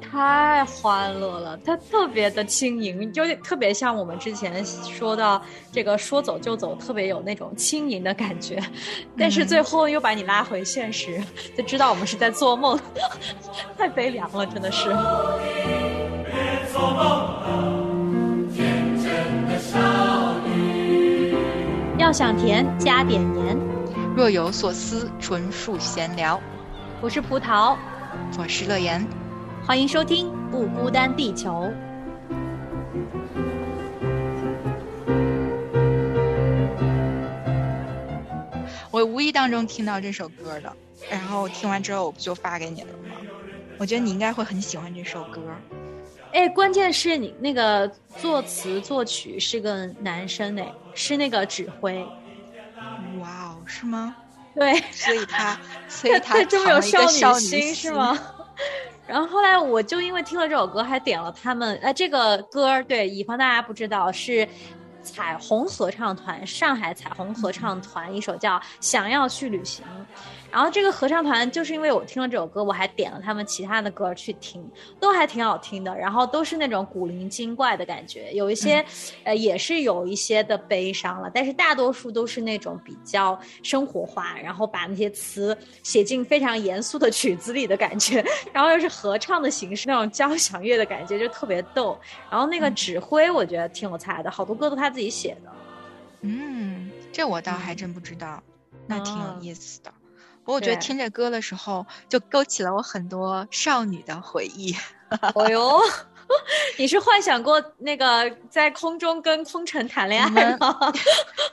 太欢乐了，它特别的轻盈，就特别像我们之前说到这个说走就走，特别有那种轻盈的感觉，但是最后又把你拉回现实，就知道我们是在做梦，太悲凉了，真的是。别做梦了，天真的少女。要想甜，加点盐。若有所思，纯属闲聊。我是葡萄，我是乐言，欢迎收听《不孤单地球》。我无意当中听到这首歌的，然后听完之后我不就发给你了吗？我觉得你应该会很喜欢这首歌。哎，关键是你那个作词作曲是个男生呢，是那个指挥。哇哦，是吗？对，所以他，所以他他这么有少女心心是吗？？然后后来我就因为听了这首歌，还点了他们。哎，这个歌对，以防大家不知道，是彩虹合唱团上海彩虹合唱团一首叫《想要去旅行》。然后这个合唱团就是因为我听了这首歌，我还点了他们其他的歌去听，都还挺好听的。然后都是那种古灵精怪的感觉，有一些、呃也是有一些的悲伤了，但是大多数都是那种比较生活化，然后把那些词写进非常严肃的曲子里的感觉，然后又是合唱的形式，那种交响乐的感觉就特别逗。然后那个指挥我觉得挺有才的，好多歌都他自己写的。嗯，这我倒还真不知道，那挺有哦意思的。我觉得对听这歌的时候，就勾起了我很多少女的回忆。哦哟，你是幻想过那个在空中跟空城谈恋爱吗？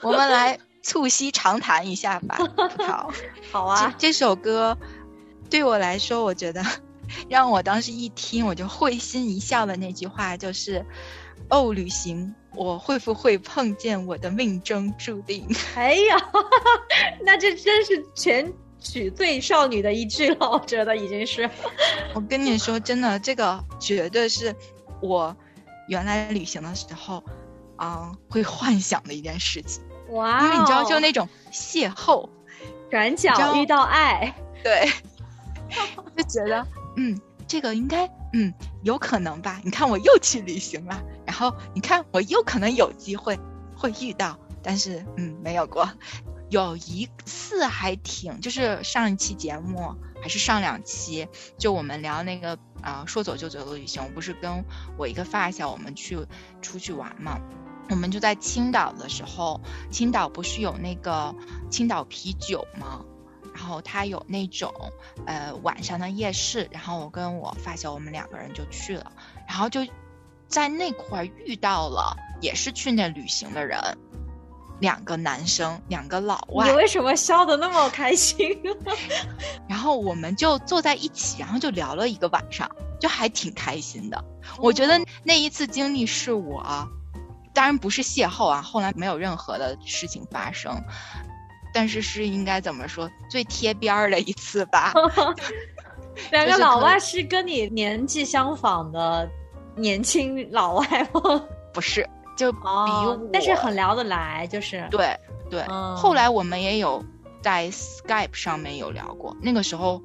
我们来促膝长谈一下吧，好。好啊，这这首歌对我来说，我觉得让我当时一听我就会心一笑的那句话就是：“哦，旅行，我会不会碰见我的命中注定哎呀，那这真是全曲最少女的一句了，我觉得已经是。”我跟你说，真的，这个绝对是我原来旅行的时候，啊、会幻想的一件事情。哇、哦，因为你知道，就那种邂逅，转角遇到爱，对，就觉得嗯，这个应该嗯有可能吧？你看我又去旅行了，然后你看我又可能有机会会遇到，但是嗯没有过。有一次还挺，就是上一期节目还是上两期，就我们聊那个啊、说走就走的旅行，我不是跟我一个发小我们去出去玩嘛。我们就在青岛的时候，青岛不是有那个青岛啤酒吗？然后它有那种呃晚上的夜市，然后我跟我发小我们两个人就去了，然后就在那块遇到了也是去那旅行的人，两个男生，两个老外你，为什么笑得那么开心？然后我们就坐在一起，然后就聊了一个晚上，就还挺开心的。我觉得那一次经历是我，当然不是邂逅啊，后来没有任何的事情发生，但是是应该怎么说最贴边儿的一次吧。两个老外是跟你年纪相仿的年轻老外吗？不是，就比但是很聊得来，就是对对。嗯后来我们也有在 Skype 上面有聊过，那个时候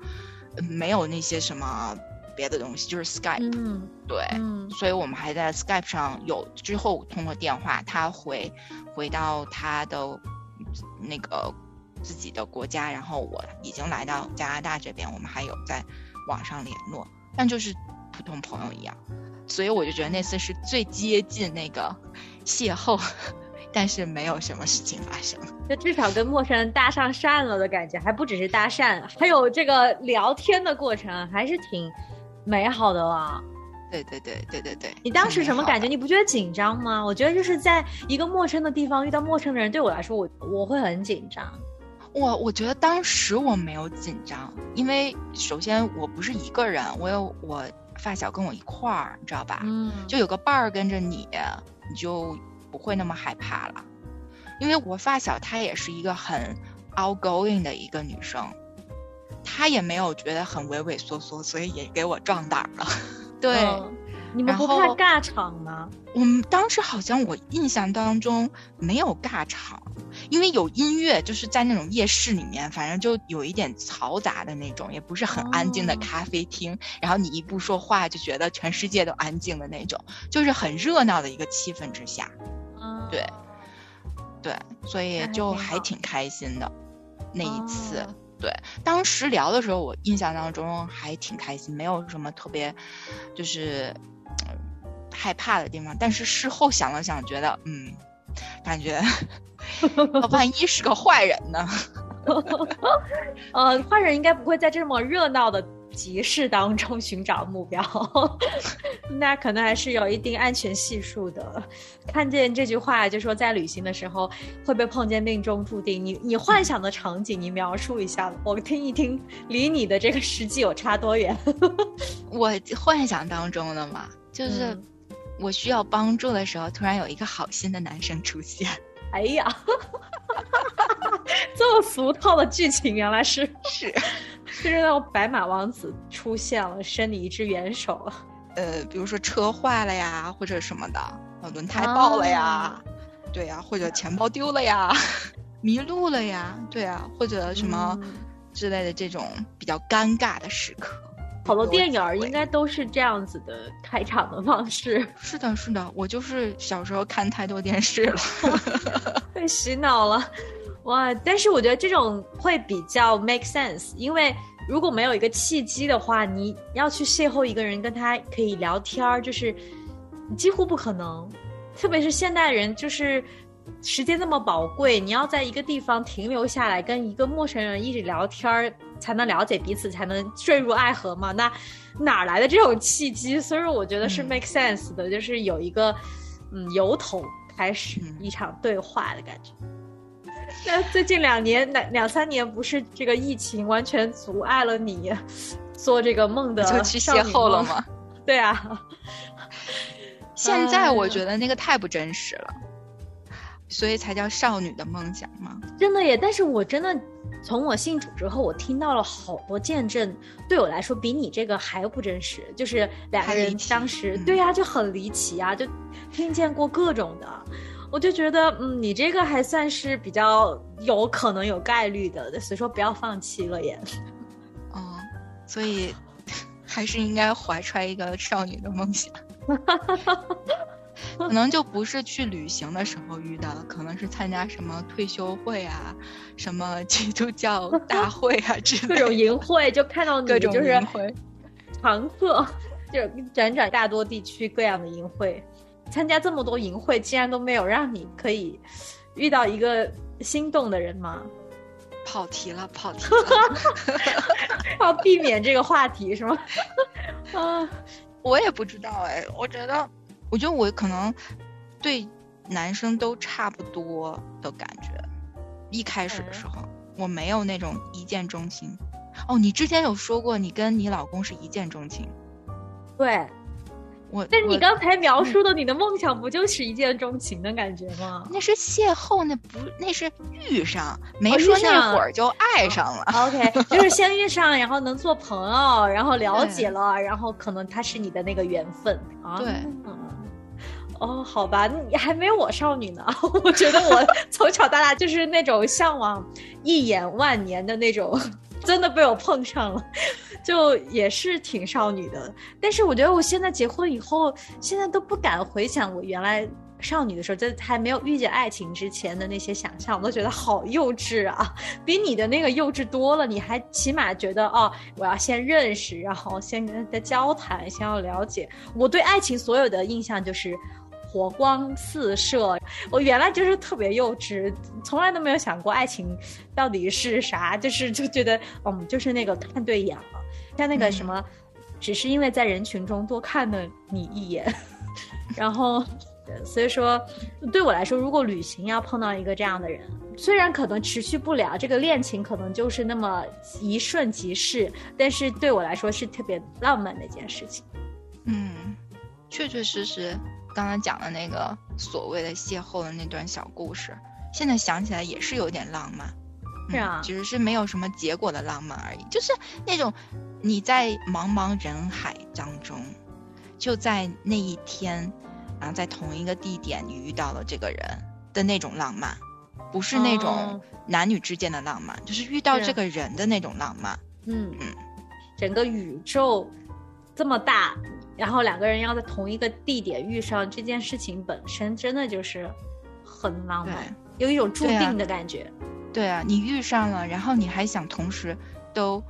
呃没有那些什么别的东西，就是 Skype、嗯对。嗯所以我们还在 Skype 上有之后通过电话，他回回到他的那个自己的国家，然后我已经来到加拿大这边，我们还有在网上联络，但就是普通朋友一样。所以我就觉得那次是最接近那个邂逅，但是没有什么事情发生。就至少跟陌生人搭上讪了的感觉，还不只是搭讪，还有这个聊天的过程，还是挺美好的啊。对对对对对对。你当时什么感觉？你不觉得紧张吗？我觉得就是在一个陌生的地方遇到陌生的人，对我来说，我我会很紧张。我我觉得当时我没有紧张，因为首先我不是一个人，我有我发小跟我一块儿，你知道吧？嗯，就有个伴儿跟着你，你就不会那么害怕了，因为我发小她也是一个很 outgoing 的一个女生，她也没有觉得很畏畏缩缩，所以也给我壮胆儿了。对，嗯你们不怕尬场吗？我们当时好像我印象当中没有尬场，因为有音乐，就是在那种夜市里面，反正就有一点嘈杂的那种，也不是很安静的哦咖啡厅。然后你一不说话，就觉得全世界都安静的那种，就是很热闹的一个气氛之下。嗯，对对，所以就还挺开心的那一次。哦对，当时聊的时候，我印象当中还挺开心，没有什么特别，就是、呃害怕的地方。但是事后想了想，觉得嗯，感觉 万一是个坏人呢？呃，坏人应该不会在这么热闹的集市当中寻找目标，那可能还是有一定安全系数的。看见这句话，就说在旅行的时候会被碰见命中注定。你你幻想的场景，你描述一下，我听一听，离你的这个实际有差多远？我幻想当中的嘛，就是嗯我需要帮助的时候，突然有一个好心的男生出现。哎呀，这么俗套的剧情，原来是。是，就是那种白马王子出现了，伸你一只援手。呃，比如说车坏了呀，或者什么的，呃轮胎爆了呀，啊。对呀，或者钱包丢了呀，迷路了呀，对啊，或者什么嗯。之类的这种比较尴尬的时刻。好多电影儿应该都是这样子的开场的方式，是的，是的，我就是小时候看太多电视了。被洗脑了。哇！但是我觉得这种会比较 make sense，因为如果没有一个契机的话，你要去邂逅一个人，跟他可以聊天儿，就是几乎不可能。特别是现代人，就是时间那么宝贵，你要在一个地方停留下来，跟一个陌生人一直聊天儿，才能了解彼此，才能坠入爱河嘛。那哪儿来的这种契机？所以说，我觉得是嗯 make sense 的，就是有一个嗯由头开始嗯一场对话的感觉。那最近两年、两两三年，不是这个疫情完全阻碍了你做这个梦的就去邂逅了？吗？对啊，现在我觉得那个太不真实了，所以才叫少女的梦想嘛。真的耶！但是我真的从我信主之后，我听到了好多见证，对我来说比你这个还不真实。就是两个人还离奇当时，嗯对呀、就很离奇啊，就听见过各种的。我就觉得，嗯，你这个还算是比较有可能有概率的，所以说不要放弃了耶。嗯，所以 还是应该怀揣一个少女的梦想。可能就不是去旅行的时候遇到的，可能是参加什么退休会啊、什么基督教大会啊之各种淫会，就看到你各种就是。常客，就是辗转大多地区各样的淫会，参加这么多淫会，竟然都没有让你可以遇到一个心动的人吗？跑题了，跑题了。要避免这个话题是吗？啊，我也不知道哎，我觉得，我觉得我可能对男生都差不多的感觉。一开始的时候，我没有那种一见钟情。哦，你之前有说过你跟你老公是一见钟情，对。我但是你刚才描述的你的梦想，不就是一见钟情的感觉吗那是邂逅，那不那是遇上，没说那会儿就爱上了。？OK，就是先遇上，然后能做朋友，然后了解了，然后可能他是你的那个缘分啊。对嗯哦，好吧，你还没有我少女呢。我觉得我从小到大就是那种向往一眼万年的那种，真的被我碰上了，就也是挺少女的。但是我觉得我现在结婚以后，现在都不敢回想我原来。少女的时候，在还没有遇见爱情之前的那些想象，我都觉得好幼稚啊，比你的那个幼稚多了。你还起码觉得哦，我要先认识，然后先跟他交谈，先要了解。我对爱情所有的印象就是火光四射。我原来就是特别幼稚，从来都没有想过爱情到底是啥，就是就觉得嗯，就是那个看对眼了，像那个嗯什么，只是因为在人群中多看了你一眼，然后。所以说，对我来说，如果旅行要碰到一个这样的人，虽然可能持续不了，这个恋情可能就是那么一瞬即逝，但是对我来说是特别浪漫的一件事情。嗯，确确实实刚刚讲的那个所谓的邂逅的那段小故事，现在想起来也是有点浪漫。是啊嗯，只是没有什么结果的浪漫而已，就是那种你在茫茫人海当中，就在那一天，然后在同一个地点你遇到了这个人的那种浪漫，不是那种哦男女之间的浪漫，就是遇到这个人的那种浪漫。嗯嗯，整个宇宙这么大，然后两个人要在同一个地点遇上，这件事情本身真的就是很浪漫，有一种注定的感觉。对啊，你遇上了，然后你还想同时都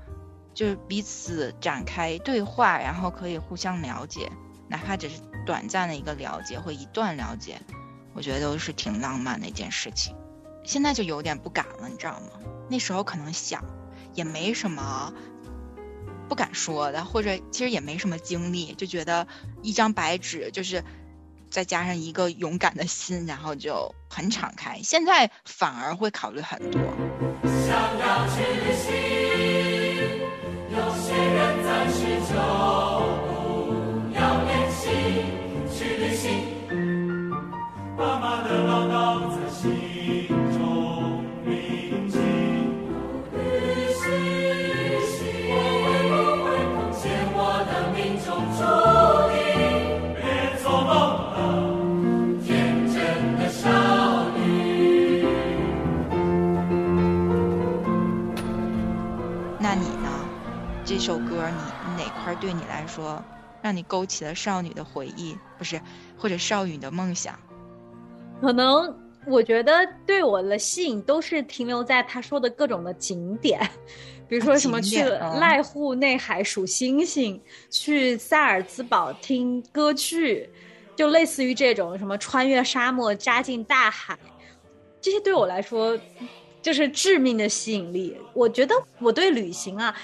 就是彼此展开对话，然后可以互相了解，哪怕只是短暂的一个了解或一段了解，我觉得都是挺浪漫的一件事情。现在就有点不敢了，你知道吗？那时候可能想，也没什么不敢说的，或者其实也没什么经历，就觉得一张白纸就是。再加上一个勇敢的心，然后就很敞开。现在反而会考虑很多。想要去旅行，有些人暂时就不要练习去旅行。爸妈的唠叨在心这首歌你哪块对你来说，让你勾起了少女的回忆，不是，或者少女的梦想？可能我觉得对我的吸引都是停留在他说的各种的景点，比如说什么去濑户内海数星星，去萨尔兹堡听歌剧，就类似于这种什么穿越沙漠扎进大海，这些对我来说就是致命的吸引力。我觉得我对旅行啊。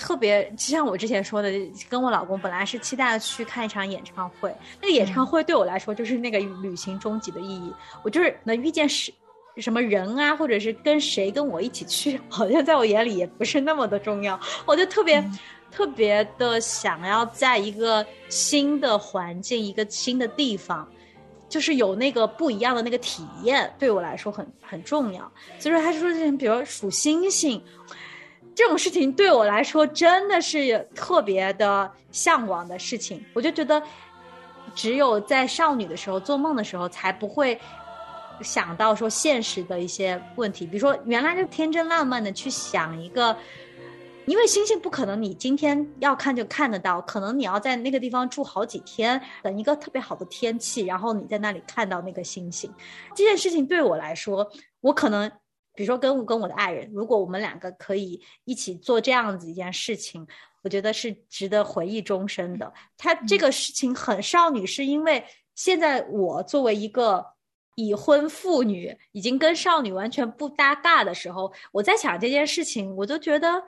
特别，就像我之前说的，跟我老公本来是期待去看一场演唱会，那个演唱会对我来说就是那个旅行终极的意义。我就是能遇见谁什么人啊，或者是跟谁跟我一起去，好像在我眼里也不是那么的重要。我就特别、特别的想要在一个新的环境、一个新的地方，就是有那个不一样的那个体验，对我来说很很重要。所以说，他说比如数星星。这种事情对我来说真的是特别的向往的事情，我就觉得，只有在少女的时候做梦的时候，才不会想到说现实的一些问题，比如说原来就天真烂漫的去想一个，因为星星不可能你今天要看就看得到，可能你要在那个地方住好几天，等一个特别好的天气，然后你在那里看到那个星星。这件事情对我来说，我可能。比如说跟我跟我的爱人，如果我们两个可以一起做这样子一件事情，我觉得是值得回忆终身的。他这个事情很少女，是因为现在我作为一个已婚妇女，已经跟少女完全不搭嘎的时候，我在想这件事情，我就觉得。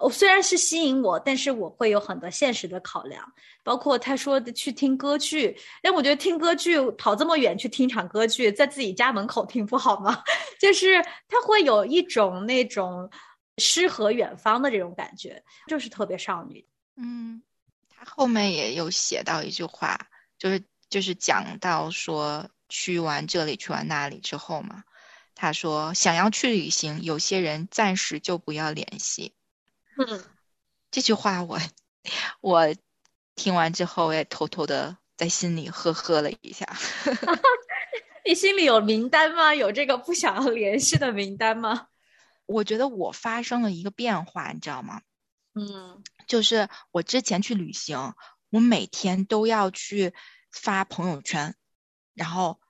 我、虽然是吸引我，但是我会有很多现实的考量，包括他说的去听歌剧，但我觉得听歌剧跑这么远去听场歌剧，在自己家门口听不好吗？就是他会有一种那种诗和远方的这种感觉，就是特别少女。嗯，他后面也有写到一句话，就是就是讲到说去完这里去完那里之后嘛，他说想要去旅行，有些人暂时就不要联系。嗯，这句话我 我听完之后，我也偷偷的在心里呵呵了一下。你心里有名单吗？有这个不想要联系的名单吗？我觉得我发生了一个变化，你知道吗？嗯就是我之前去旅行，我每天都要去发朋友圈，然后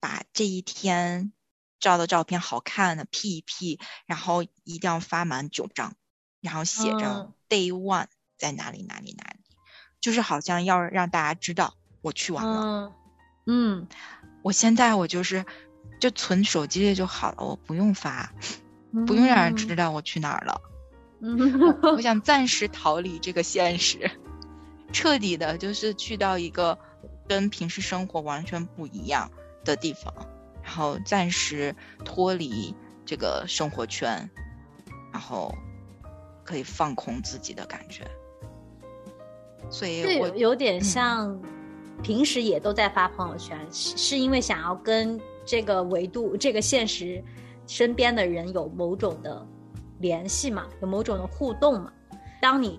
把这一天照的照片好看的 P 一 P，然后一定要发满九张，然后写着嗯 Day One 在哪里哪里哪里，就是好像要让大家知道我去完了。嗯嗯，我现在我就是就存手机里就好了，我不用发，不用让人知道我去哪儿了。嗯。我想暂时逃离这个现实，彻底的就是去到一个跟平时生活完全不一样的地方，然后暂时脱离这个生活圈，然后可以放空自己的感觉。所以这我有有点嗯像平时也都在发朋友圈，是是因为想要跟这个维度、这个现实身边的人有某种的联系嘛，有某种的互动嘛。当你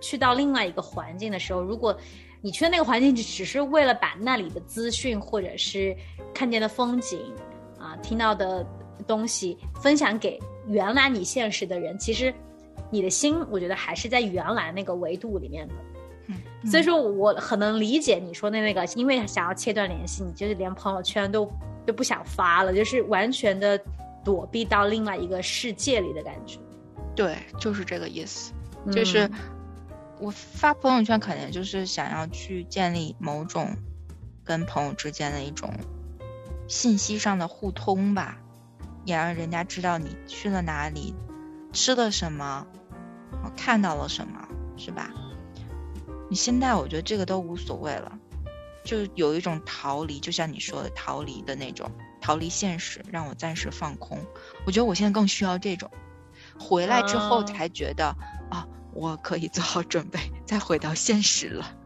去到另外一个环境的时候，如果你去那个环境只是为了把那里的资讯或者是看见的风景啊、听到的东西分享给原来你现实的人，其实你的心，我觉得还是在原来那个维度里面的。嗯所以说我很能理解你说的那个，因为想要切断联系，你就是连朋友圈都都不想发了，就是完全的躲避到另外一个世界里的感觉。对，就是这个意思。就是嗯我发朋友圈，可能就是想要去建立某种跟朋友之间的一种信息上的互通吧，也让人家知道你去了哪里，吃了什么，啊看到了什么，是吧？你现在我觉得这个都无所谓了，就有一种逃离，就像你说的逃离的那种，逃离现实，让我暂时放空。我觉得我现在更需要这种，回来之后啊才觉得啊我可以做好准备，再回到现实了。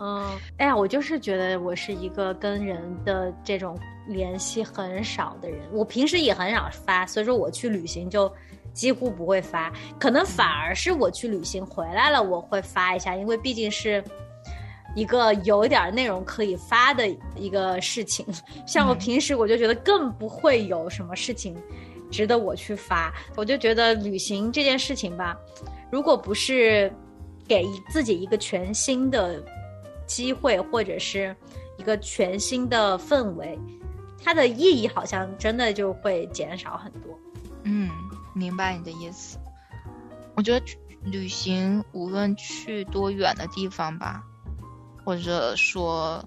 嗯，哎呀，我就是觉得我是一个跟人的这种联系很少的人，我平时也很少发，所以说我去旅行就几乎不会发，可能反而是我去旅行回来了我会发一下，因为毕竟是。一个有一点内容可以发的一个事情，像我嗯平时我就觉得更不会有什么事情值得我去发。我就觉得旅行这件事情吧，如果不是给自己一个全新的机会，或者是一个全新的氛围，它的意义好像真的就会减少很多。嗯，明白你的意思。我觉得旅行无论去多远的地方吧，或者说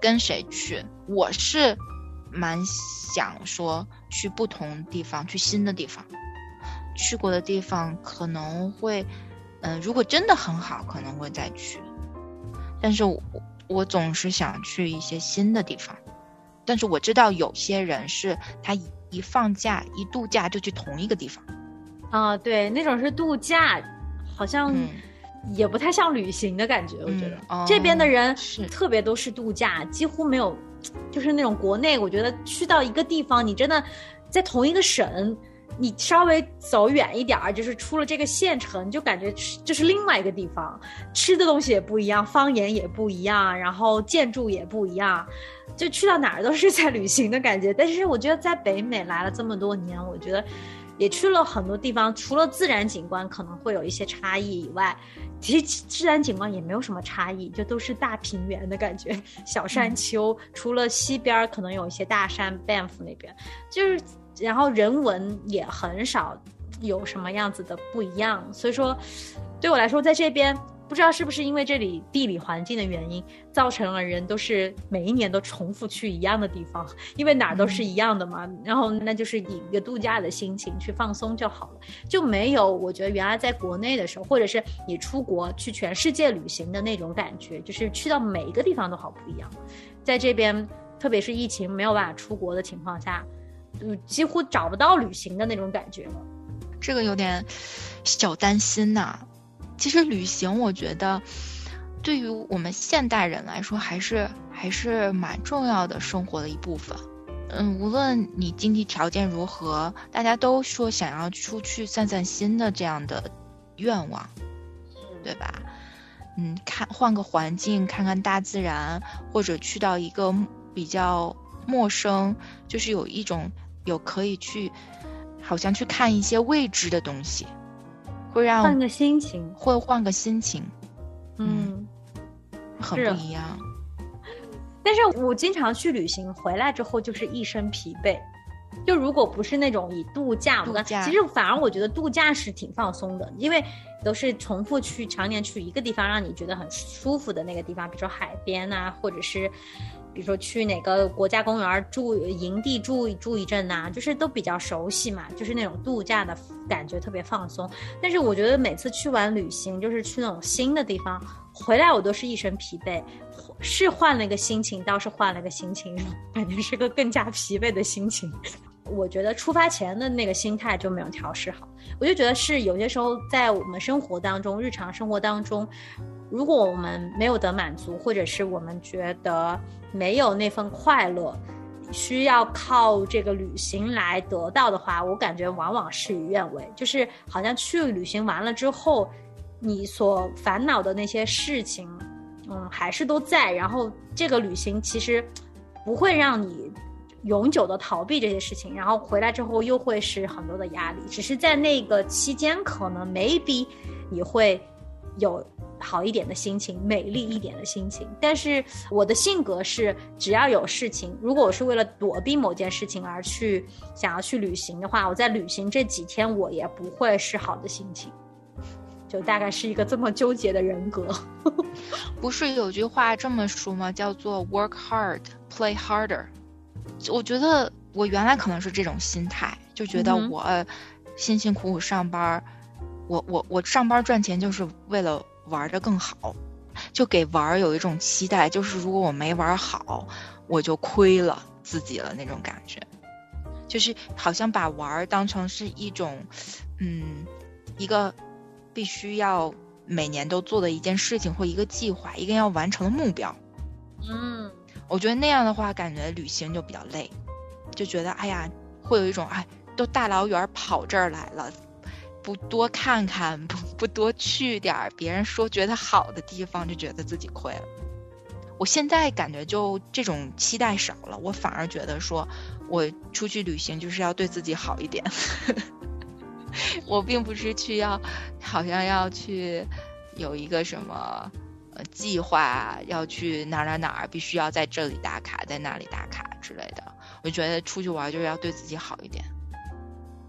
跟谁去，我是蛮想说去不同地方，去新的地方。去过的地方可能会，嗯、如果真的很好，可能会再去。但是我我总是想去一些新的地方。但是我知道有些人是他一一放假一度假就去同一个地方，啊，对，那种是度假，好像嗯也不太像旅行的感觉。我觉得、这边的人特别都是度假，几乎没有，就是那种国内。我觉得去到一个地方，你真的在同一个省，你稍微走远一点儿，就是出了这个县城，就感觉是就是另外一个地方，吃的东西也不一样，方言也不一样，然后建筑也不一样。就去到哪儿都是在旅行的感觉，但是我觉得在北美来了这么多年，我觉得也去了很多地方，除了自然景观可能会有一些差异以外，其实自然景观也没有什么差异，就都是大平原的感觉，小山丘。除了西边可能有一些大山，Banff 那边，就是然后人文也很少有什么样子的不一样，所以说对我来说，在这边不知道是不是因为这里地理环境的原因，造成了人都是每一年都重复去一样的地方，因为哪儿都是一样的嘛。然后那就是以一个度假的心情去放松就好了，就没有我觉得原来在国内的时候，或者是你出国去全世界旅行的那种感觉，就是去到每一个地方都好不一样。在这边，特别是疫情没有办法出国的情况下，嗯，几乎找不到旅行的那种感觉了。这个有点小担心呐、其实旅行，我觉得对于我们现代人来说，还是还是蛮重要的生活的一部分。嗯，无论你经济条件如何，大家都说想要出去散散心的这样的愿望，对吧？嗯，看换个环境，看看大自然，或者去到一个比较陌生，就是有一种有可以去，好像去看一些未知的东西，会让换个心情，会换个心情，嗯。很是不一样。但是我经常去旅行，回来之后就是一身疲惫。就如果不是那种以度假，度假其实反而我觉得度假是挺放松的，因为都是重复去常年去一个地方，让你觉得很舒服的那个地方，比如说海边啊，或者是比如说去哪个国家公园住营地住住一阵呐、就是都比较熟悉嘛，就是那种度假的感觉特别放松。但是我觉得每次去完旅行，就是去那种新的地方，回来我都是一身疲惫，是换了一个心情，倒是换了个心情，感觉是个更加疲惫的心情。我觉得出发前的那个心态就没有调试好，我就觉得是有些时候在我们生活当中，日常生活当中，如果我们没有得满足，或者是我们觉得没有那份快乐，需要靠这个旅行来得到的话，我感觉往往事与愿违。就是好像去旅行完了之后，你所烦恼的那些事情，嗯，还是都在。然后这个旅行其实不会让你永久的逃避这些事情，然后回来之后又会是很多的压力。只是在那个期间，可能 maybe 你会有好一点的心情，美丽一点的心情。但是我的性格是，只要有事情，如果我是为了躲避某件事情而去想要去旅行的话，我在旅行这几天我也不会是好的心情。就大概是一个这么纠结的人格。不是有句话这么说吗？叫做 “work hard, play harder”。我觉得我原来可能是这种心态，就觉得我辛辛苦苦上班儿，我我我上班赚钱就是为了玩的更好，就给玩儿有一种期待，就是如果我没玩好，我就亏了自己了那种感觉，就是好像把玩儿当成是一种，嗯，一个必须要每年都做的一件事情或一个计划，一个要完成的目标。嗯，我觉得那样的话，感觉旅行就比较累，就觉得哎呀，会有一种哎，都大老远跑这儿来了，不多看看，不不多去点儿别人说觉得好的地方，就觉得自己亏了。我现在感觉就这种期待少了，我反而觉得说，我出去旅行就是要对自己好一点。我并不是去要，好像要去有一个什么呃计划，要去哪儿哪儿哪儿，必须要在这里打卡，在那里打卡之类的。我觉得出去玩就是要对自己好一点。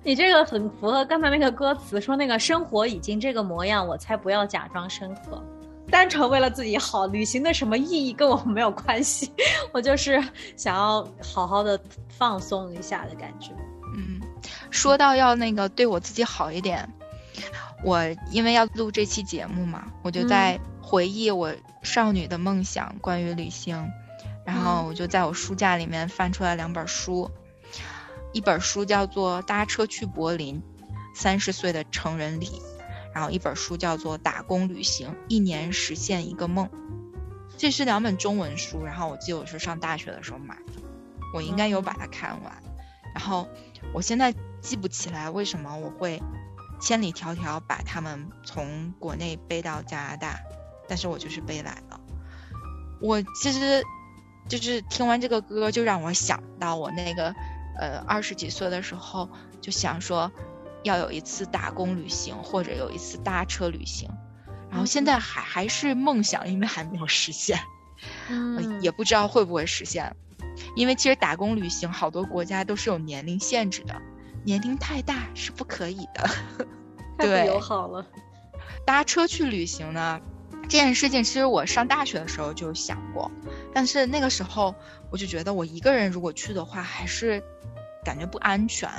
你这个很符合刚才那个歌词，说那个生活已经这个模样，我才不要假装深刻。单纯为了自己好，旅行的什么意义跟我没有关系，我就是想要好好的放松一下的感觉。嗯，说到要那个对我自己好一点，我因为要录这期节目嘛，我就在回忆我少女的梦想，关于旅行，然后我就在我书架里面翻出来两本书，一本书叫做《搭车去柏林：三十岁的成人礼》，然后一本书叫做《打工旅行：一年实现一个梦》。这是两本中文书，然后我记得我是上大学的时候买的，我应该有把它看完，然后。我现在记不起来为什么我会千里迢迢把他们从国内背到加拿大，但是我就是背来了。我其实就是听完这个歌，就让我想到我那个呃二十几岁的时候，就想说要有一次打工旅行，或者有一次搭车旅行。然后现在还还是梦想，因为还没有实现，嗯，也不知道会不会实现。因为其实打工旅行好多国家都是有年龄限制的，年龄太大是不可以的。太对不友好了。搭车去旅行呢，这件事情其实我上大学的时候就想过，但是那个时候我就觉得我一个人如果去的话，还是感觉不安全，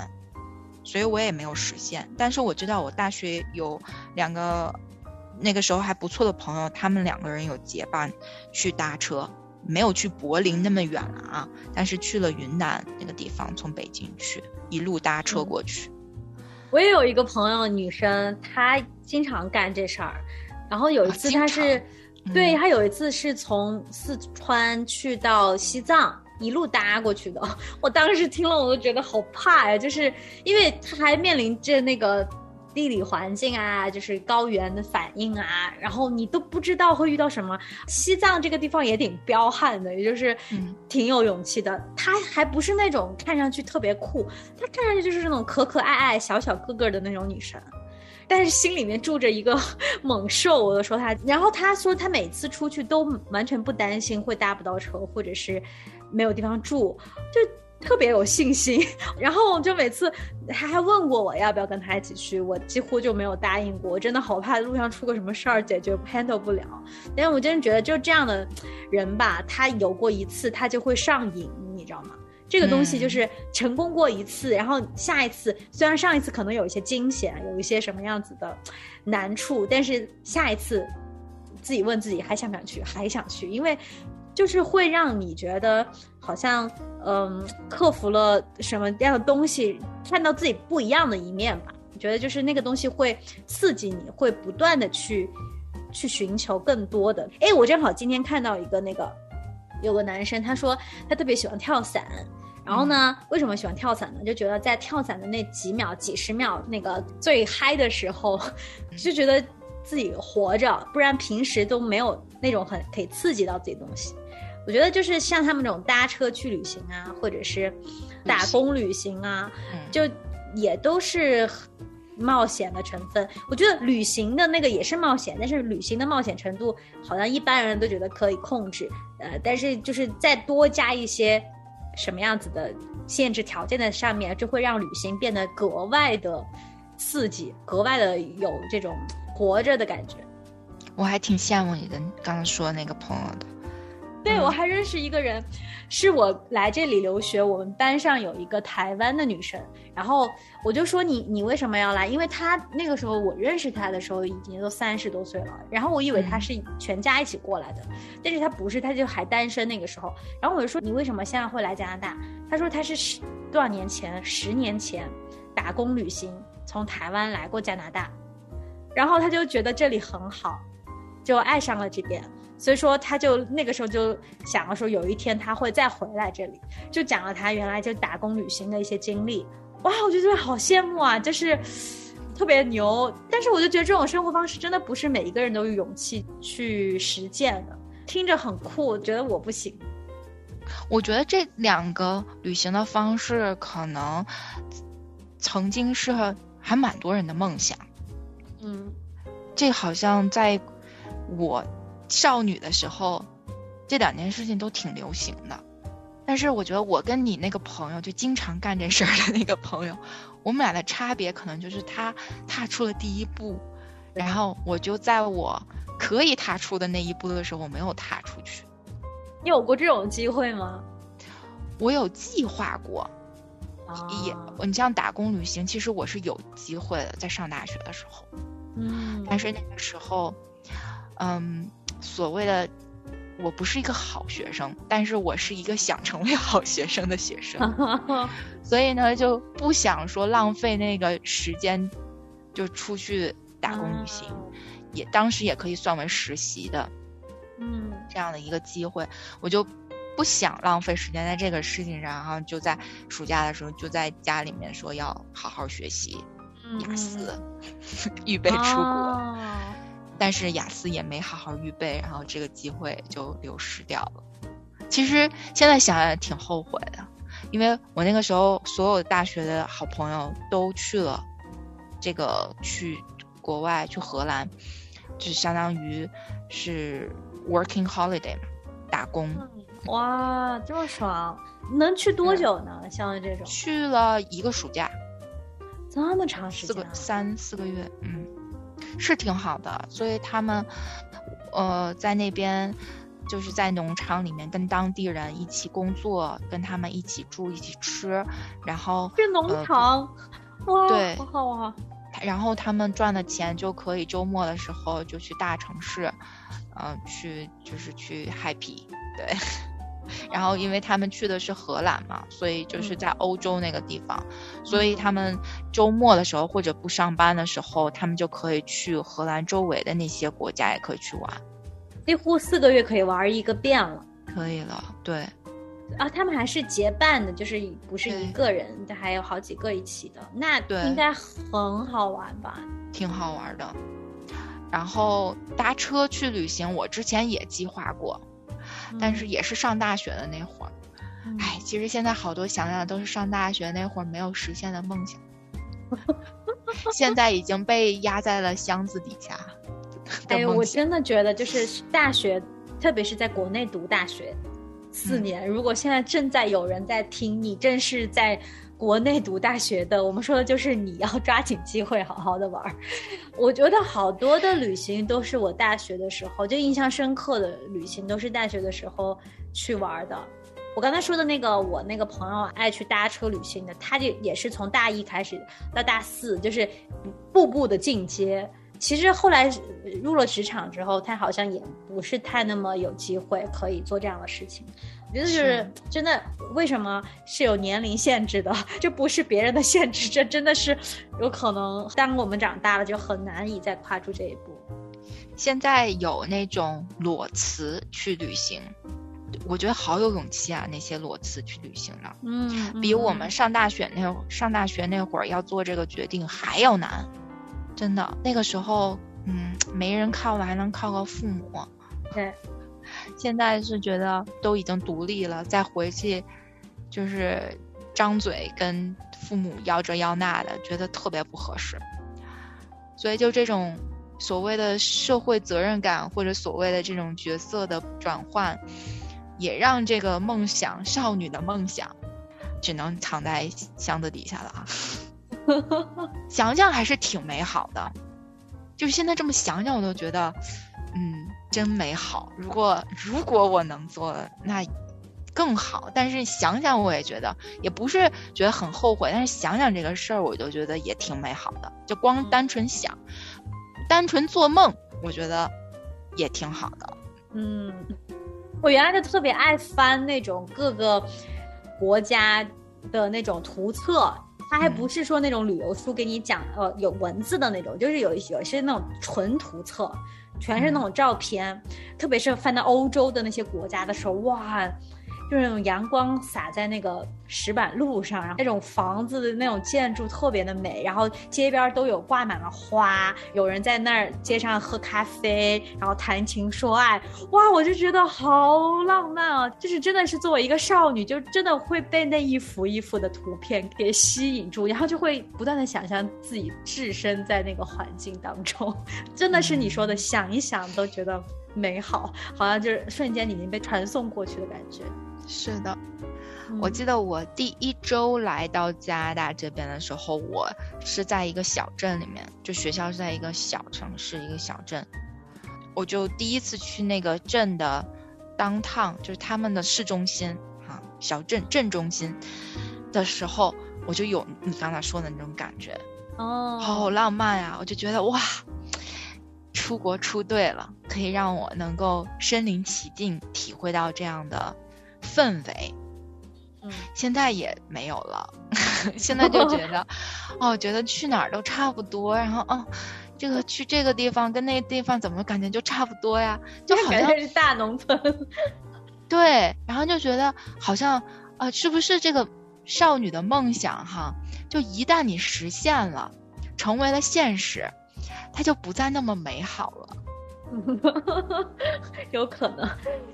所以我也没有实现。但是我知道我大学有两个那个时候还不错的朋友，他们两个人有结伴去搭车。没有去柏林那么远了啊，但是去了云南那个地方，从北京去，一路搭车过去。我也有一个朋友，女生，她经常干这事儿。然后有一次，他是，嗯、对他有一次是从四川去到西藏，一路搭过去的。我当时听了，我都觉得好怕呀，就是因为他还面临着那个。地理环境啊，就是高原的反应啊，然后你都不知道会遇到什么。西藏这个地方也挺彪悍的，也就是挺有勇气的。他还不是那种看上去特别酷，他看上去就是那种可可爱爱、小小个个的那种女生，但是心里面住着一个 猛兽。我都说他，然后他说他每次出去都完全不担心会搭不到车，或者是没有地方住，就。特别有信心，然后就每次他还问过我要不要跟他一起去，我几乎就没有答应过。我真的好怕路上出个什么事儿，解决 handle 不了。但是我真的觉得，就这样的人吧，他有过一次，他就会上瘾，你知道吗？这个东西就是成功过一次，嗯、然后下一次虽然上一次可能有一些惊险，有一些什么样子的难处，但是下一次自己问自己还想不想去，还想去，因为。就是会让你觉得好像，嗯，克服了什么样的东西，看到自己不一样的一面吧。我觉得就是那个东西会刺激你，会不断的去去寻求更多的。哎，我正好今天看到一个那个，有个男生他说他特别喜欢跳伞。然后呢？为什么喜欢跳伞呢？就觉得在跳伞的那几秒、几十秒那个最嗨的时候，就觉得自己活着，不然平时都没有那种很可以刺激到自己的东西。我觉得就是像他们这种搭车去旅行啊，或者是打工旅行啊，就也都是冒险的成分。我觉得旅行的那个也是冒险，但是旅行的冒险程度好像一般人都觉得可以控制。呃，但是就是再多加一些。什么样子的限制条件的上面，就会让旅行变得格外的刺激，格外的有这种活着的感觉。我还挺羡慕你的，刚刚说那个朋友的。对，我还认识一个人，是我来这里留学，我们班上有一个台湾的女生，然后我就说你你为什么要来？因为她那个时候我认识她的时候已经都三十多岁了，然后我以为她是全家一起过来的，但是她不是，她就还单身那个时候。然后我就说你为什么现在会来加拿大？她说她是十多少年前，十年前打工旅行从台湾来过加拿大，然后她就觉得这里很好，就爱上了这边。所以说，他就那个时候就想了说，有一天他会再回来这里，就讲了他原来就打工旅行的一些经历。哇，我就觉得好羡慕啊，就是特别牛。但是我就觉得这种生活方式真的不是每一个人都有勇气去实践的，听着很酷，觉得我不行。我觉得这两个旅行的方式可能曾经是还蛮多人的梦想。嗯，这好像在我。少女的时候，这两件事情都挺流行的，但是我觉得我跟你那个朋友就经常干这事儿的那个朋友，我们俩的差别可能就是他踏出了第一步，然后我就在我可以踏出的那一步的时候，我没有踏出去。你有过这种机会吗？我有计划过，也你像打工旅行，其实我是有机会的，在上大学的时候，嗯，但是那个时候，嗯。所谓的，我不是一个好学生，但是我是一个想成为好学生的学生，所以呢，就不想说浪费那个时间，就出去打工旅行，也当时也可以算为实习的，嗯，这样的一个机会，我就不想浪费时间在这个事情上，然后就在暑假的时候就在家里面说要好好学习雅思，预备出国。但是雅思也没好好预备，然后这个机会就流失掉了。其实现在想想挺后悔的，因为我那个时候所有大学的好朋友都去了，这个去国外去荷兰，就相当于是 working holiday 嘛，打工。哇，这么爽！能去多久呢？像这种去了一个暑假，这么长时间，四个三四个月，嗯。是挺好的，所以他们，呃，在那边就是在农场里面跟当地人一起工作，跟他们一起住、一起吃，然后这农场，哇，对，好好啊。然后他们赚的钱就可以周末的时候就去大城市，嗯，去就是去 happy，对。然后，因为他们去的是荷兰嘛，所以就是在欧洲那个地方，所以他们周末的时候或者不上班的时候，他们就可以去荷兰周围的那些国家，也可以去玩。几乎四个月可以玩一个遍了。可以了，对。啊，他们还是结伴的，就是不是一个人，还有好几个一起的，那应该很好玩吧？挺好玩的。然后搭车去旅行，我之前也计划过。但是也是上大学的那会儿，哎，其实现在好多想想都是上大学那会儿没有实现的梦想，现在已经被压在了箱子底下。哎，我真的觉得就是大学，特别是在国内读大学四年，如果现在正在有人在听，你正是在。国内读大学的，我们说的就是你要抓紧机会，好好的玩儿。我觉得好多的旅行都是我大学的时候就印象深刻的旅行，都是大学的时候去玩的。我刚才说的那个，我那个朋友爱去搭车旅行的，他就也是从大一开始到大四，就是步步的进阶。其实后来入了职场之后，他好像也不是太那么有机会可以做这样的事情。我觉得就是真的，为什么是有年龄限制的？这不是别人的限制，这真的是有可能。当我们长大了，就很难以再跨出这一步。现在有那种裸辞去旅行，我觉得好有勇气啊！那些裸辞去旅行的，嗯，比我们嗯上大学那上大学那会儿要做这个决定还要难，真的。那个时候，嗯，没人靠了，还能靠靠父母。对，现在是觉得都已经独立了，再回去就是张嘴跟父母要这要那的，觉得特别不合适。所以就这种所谓的社会责任感，或者所谓的这种角色的转换，也让这个梦想少女的梦想，只能藏在箱子底下了啊。想想还是挺美好的，就是现在这么想想，我都觉得，嗯，真美好。如果如果我能做，那更好。但是想想，我也觉得也不是觉得很后悔，但是想想这个事儿，我就觉得也挺美好的。就光单纯想，单纯做梦，我觉得也挺好的。嗯，我原来就特别爱翻那种各个国家的那种图册，它还不是说那种旅游书给你讲呃有文字的那种，就是有有些那种纯图册，全是那种照片，特别是翻到欧洲的那些国家的时候，哇！就是那种阳光洒在那个石板路上，然后那种房子的那种建筑特别的美，然后街边都有挂满了花，有人在那儿街上喝咖啡，然后谈情说爱，哇，我就觉得好浪漫啊！就是真的是作为一个少女，就真的会被那一幅一幅的图片给吸引住，然后就会不断的想象自己置身在那个环境当中，真的是你说的，想一想都觉得美好，好像就是瞬间已经被传送过去的感觉。是的，我嗯记得我第一周来到加拿大这边的时候，我是在一个小镇里面，就学校是在一个小城市，一个小镇，我就第一次去那个镇的 downtown，就是他们的市中心啊，小镇镇中心的时候，我就有你刚才说的那种感觉，哦，好浪漫呀、我就觉得哇，出国出对了，可以让我能够身临其境体会到这样的氛围。嗯现在也没有了，现在就觉得，哦，觉得去哪儿都差不多，然后哦，这个去这个地方跟那个地方怎么感觉就差不多呀？就好像是大农村。对，然后就觉得好像，呃，是不是这个少女的梦想哈，就一旦你实现了，成为了现实，它就不再那么美好了。有可能，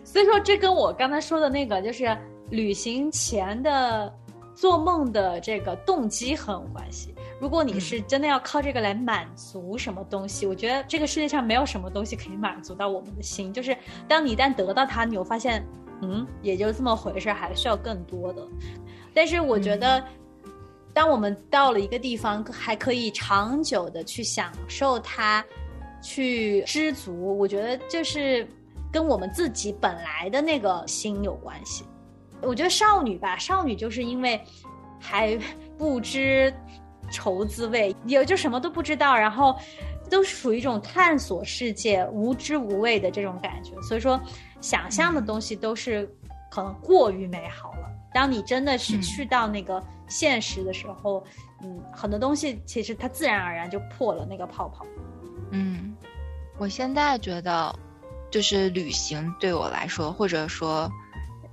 所以说这跟我刚才说的那个，就是旅行前的做梦的这个动机很有关系。如果你是真的要靠这个来满足什么东西，我觉得这个世界上没有什么东西可以满足到我们的心。就是当你一旦得到它，你会发现，嗯，也就这么回事，还需要更多的。但是我觉得，当我们到了一个地方，还可以长久的去享受它，去知足，我觉得就是跟我们自己本来的那个心有关系。我觉得少女吧，少女就是因为还 不知愁滋味，也就什么都不知道，然后都属于一种探索世界、无知无畏的这种感觉。所以说，想象的东西都是可能过于美好了。当你真的是嗯去到那个现实的时候，嗯，很多东西其实它自然而然就破了那个泡泡。嗯，我现在觉得，就是旅行对我来说，或者说，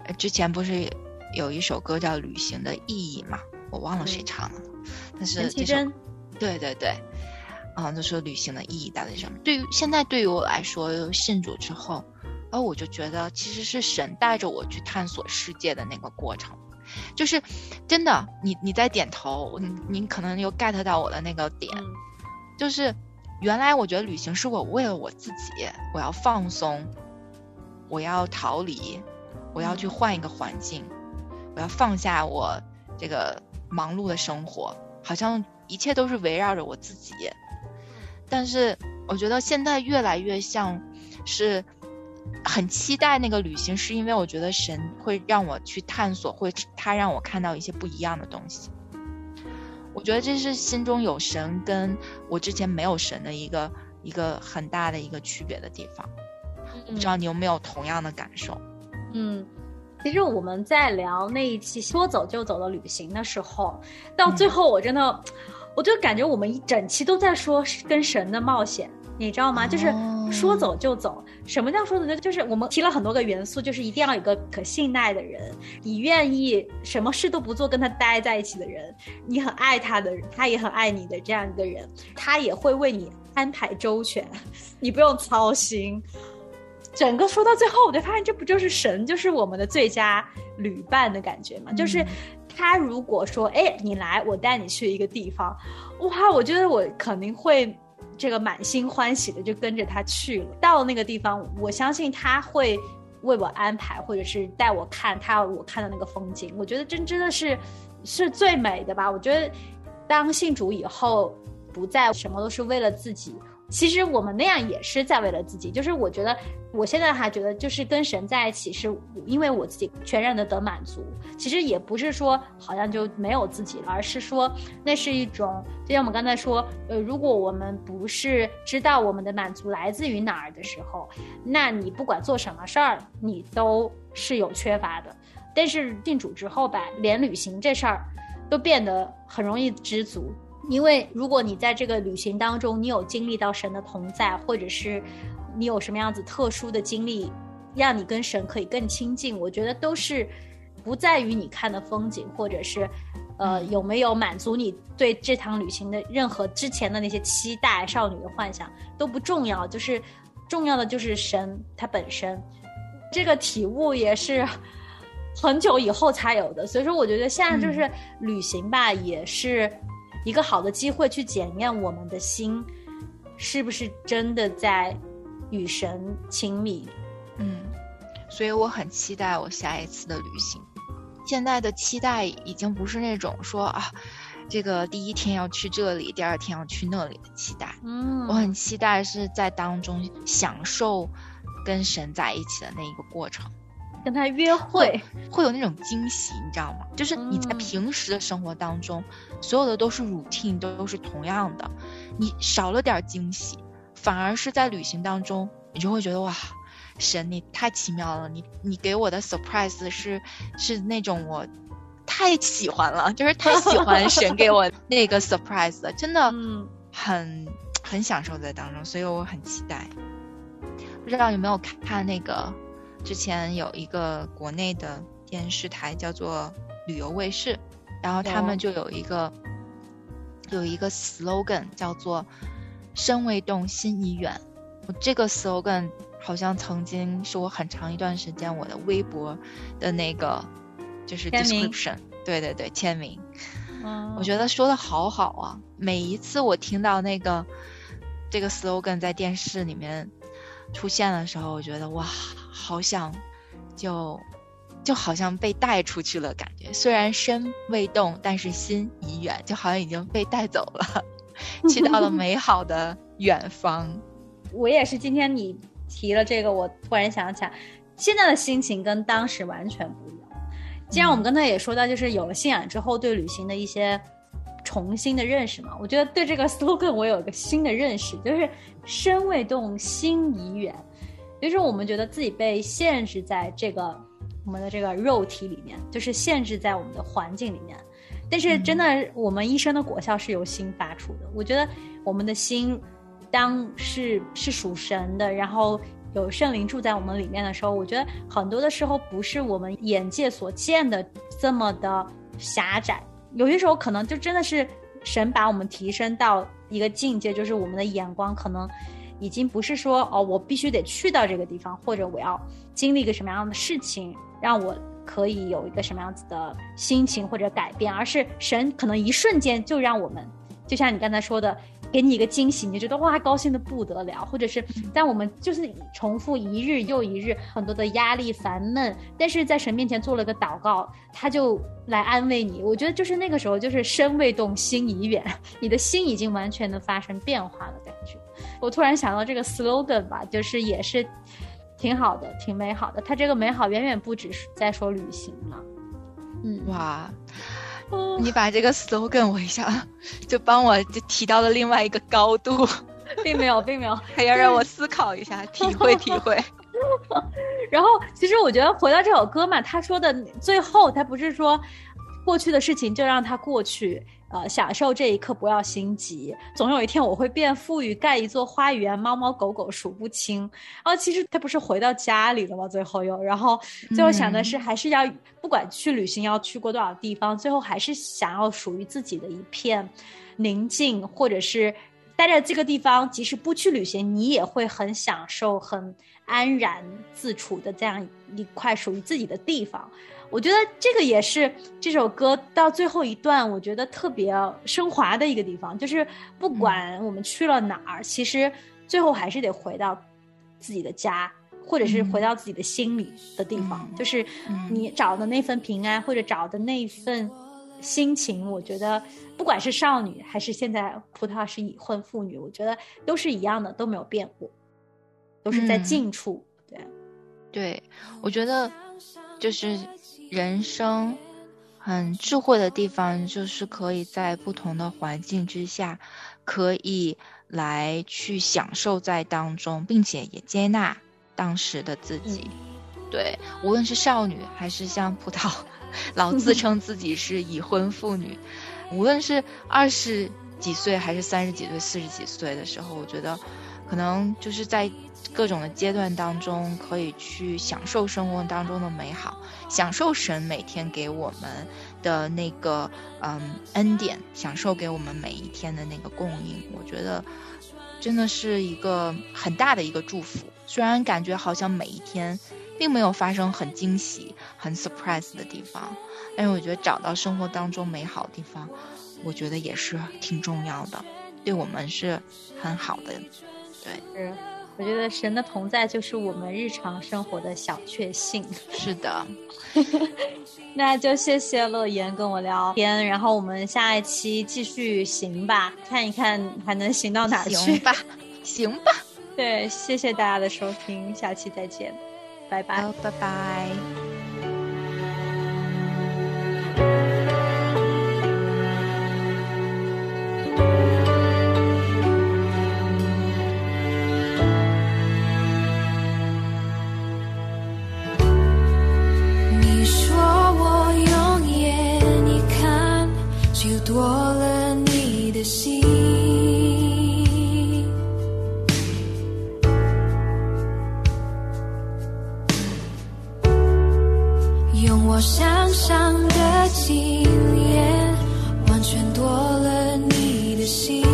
呃之前不是有一首歌叫《旅行的意义》嘛？我忘了谁嗯唱了，但是陈绮这首贞，对对对，啊，就说旅行的意义到底是什么？对于现在对于我来说，信主之后，然后我就觉得其实是神带着我去探索世界的那个过程，就是真的，你你在点头，你你可能又 get 到我的那个点，嗯。就是原来我觉得旅行是我为了我自己，我要放松，我要逃离，我要去换一个环境，我要放下我这个忙碌的生活，好像一切都是围绕着我自己。但是我觉得现在越来越像是很期待那个旅行，是因为我觉得神会让我去探索，会他让我看到一些不一样的东西。我觉得这是心中有神跟我之前没有神的一个一个很大的一个区别的地方。不知道你有没有同样的感受？嗯，其实我们在聊那一期说走就走的旅行的时候，到最后我真的，我就感觉我们一整期都在说跟神的冒险，你知道吗？就是哦说走就走。什么叫说走就？就是我们提了很多个元素，就是一定要有个可信赖的人，你愿意什么事都不做跟他待在一起的人，你很爱他的人，他也很爱你的这样一个人，他也会为你安排周全，你不用操心。整个说到最后，我就发现这不就是神，就是我们的最佳旅伴的感觉嘛？就是他如果说，哎，你来，我带你去一个地方，哇，我觉得我肯定会这个满心欢喜的就跟着他去了。到了那个地方，我相信他会为我安排，或者是带我看他要我看的那个风景。我觉得真真的是是最美的吧。我觉得当信主以后，不再什么都是为了自己。其实我们那样也是在为了自己，就是我觉得我现在还觉得，就是跟神在一起，是因为我自己全然的得满足。其实也不是说好像就没有自己了，而是说那是一种，就像我们刚才说，呃，如果我们不是知道我们的满足来自于哪儿的时候，那你不管做什么事儿，你都是有缺乏的。但是定主之后吧，连旅行这事儿都变得很容易知足。因为如果你在这个旅行当中，你有经历到神的同在，或者是你有什么样子特殊的经历，让你跟神可以更亲近，我觉得都是不在于你看的风景，或者是呃有没有满足你对这趟旅行的任何之前的那些期待、少女的幻想都不重要，就是重要的就是神它本身。这个体悟也是很久以后才有的，所以说我觉得现在就是旅行吧，也是。一个好的机会去检验我们的心，是不是真的在与神亲密？嗯，所以我很期待我下一次的旅行。现在的期待已经不是那种说啊，这个第一天要去这里，第二天要去那里的期待。嗯，我很期待是在当中享受跟神在一起的那一个过程。跟他约会会有那种惊喜，你知道吗？就是你在平时的生活当中，所有的都是 routine，都是同样的，你少了点惊喜，反而是在旅行当中，你就会觉得哇，神你太奇妙了，你你给我的 surprise 是是那种我太喜欢了，就是太喜欢神给我 那个 surprise 了，真的很很享受在当中，所以我很期待。不知道有没有看那个？之前有一个国内的电视台叫做旅游卫视，然后他们就有一个有一个 slogan 叫做“身未动，心已远”。我这个 slogan 好像曾经是我很长一段时间我的微博的那个就是 description，对对对，签名。嗯，我觉得说的好好啊！每一次我听到那个这个 slogan 在电视里面出现的时候，我觉得哇。好想，就就好像被带出去了，感觉虽然身未动，但是心已远，就好像已经被带走了，去到了 美好的远方。我也是，今天你提了这个，我突然想起来，现在的心情跟当时完全不一样。既然我们刚才也说到，就是有了信仰之后，对旅行的一些重新的认识嘛，我觉得对这个 slogan 我有一个新的认识，就是身未动，心已远。就是我们觉得自己被限制在这个我们的这个肉体里面，就是限制在我们的环境里面。但是真的，我们一生的果效是由心发出的。我觉得我们的心，当是是属神的，然后有圣灵住在我们里面的时候，我觉得很多的时候不是我们眼界所见的这么的狭窄。有些时候可能就真的是神把我们提升到一个境界，就是我们的眼光可能。已经不是说哦，我必须得去到这个地方，或者我要经历一个什么样的事情，让我可以有一个什么样子的心情或者改变，而是神可能一瞬间就让我们，就像你刚才说的。给你一个惊喜，你就觉得哇，高兴的不得了，或者是，但我们就是重复一日又一日，很多的压力、烦闷，但是在神面前做了个祷告，他就来安慰你。我觉得就是那个时候，就是身未动，心已远，你的心已经完全的发生变化的感觉。我突然想到这个 slogan 吧，就是也是挺好的，挺美好的。它这个美好远远不只是在说旅行了。嗯，哇。你把这个 slogan 我一下就帮我就提到了另外一个高度，并没有，并没有，还要让我思考一下，体会体会。然后，其实我觉得回到这首歌嘛，他说的最后，他不是说过去的事情就让它过去，呃，享受这一刻，不要心急。总有一天我会变富裕，盖一座花园，猫猫狗狗数不清。然后其实他不是回到家里了吗？最后又，然后最后想的是，还是要不管去旅行要去过多少地方，最后还是想要属于自己的一片宁静，或者是待在这个地方，即使不去旅行，你也会很享受、很安然自处的这样一块属于自己的地方。我觉得这个也是这首歌到最后一段，我觉得特别升华的一个地方，就是不管我们去了哪儿，其实最后还是得回到自己的家，或者是回到自己的心里的地方，就是你找的那份平安，或者找的那份心情。我觉得不管是少女，还是现在葡萄是已婚妇女，我觉得都是一样的，都没有变过，都是在近处。对，对，我觉得就是。人生很智慧的地方，就是可以在不同的环境之下，可以来去享受在当中，并且也接纳当时的自己。对，无论是少女还是像葡萄，老自称自己是已婚妇女，无论是二十几岁还是三十几岁、四十几岁的时候，我觉得可能就是在。各种的阶段当中，可以去享受生活当中的美好，享受神每天给我们的那个嗯恩典，享受给我们每一天的那个供应。我觉得真的是一个很大的一个祝福。虽然感觉好像每一天并没有发生很惊喜、很 surprise 的地方，但是我觉得找到生活当中美好的地方，我觉得也是挺重要的，对我们是很好的。对，是。我觉得神的同在就是我们日常生活的小确幸。是的，那就谢谢乐言跟我聊天，然后我们下一期继续行吧，看一看还能行到哪去。行吧，行吧。对，谢谢大家的收听，下期再见，拜拜，拜拜。多了你的心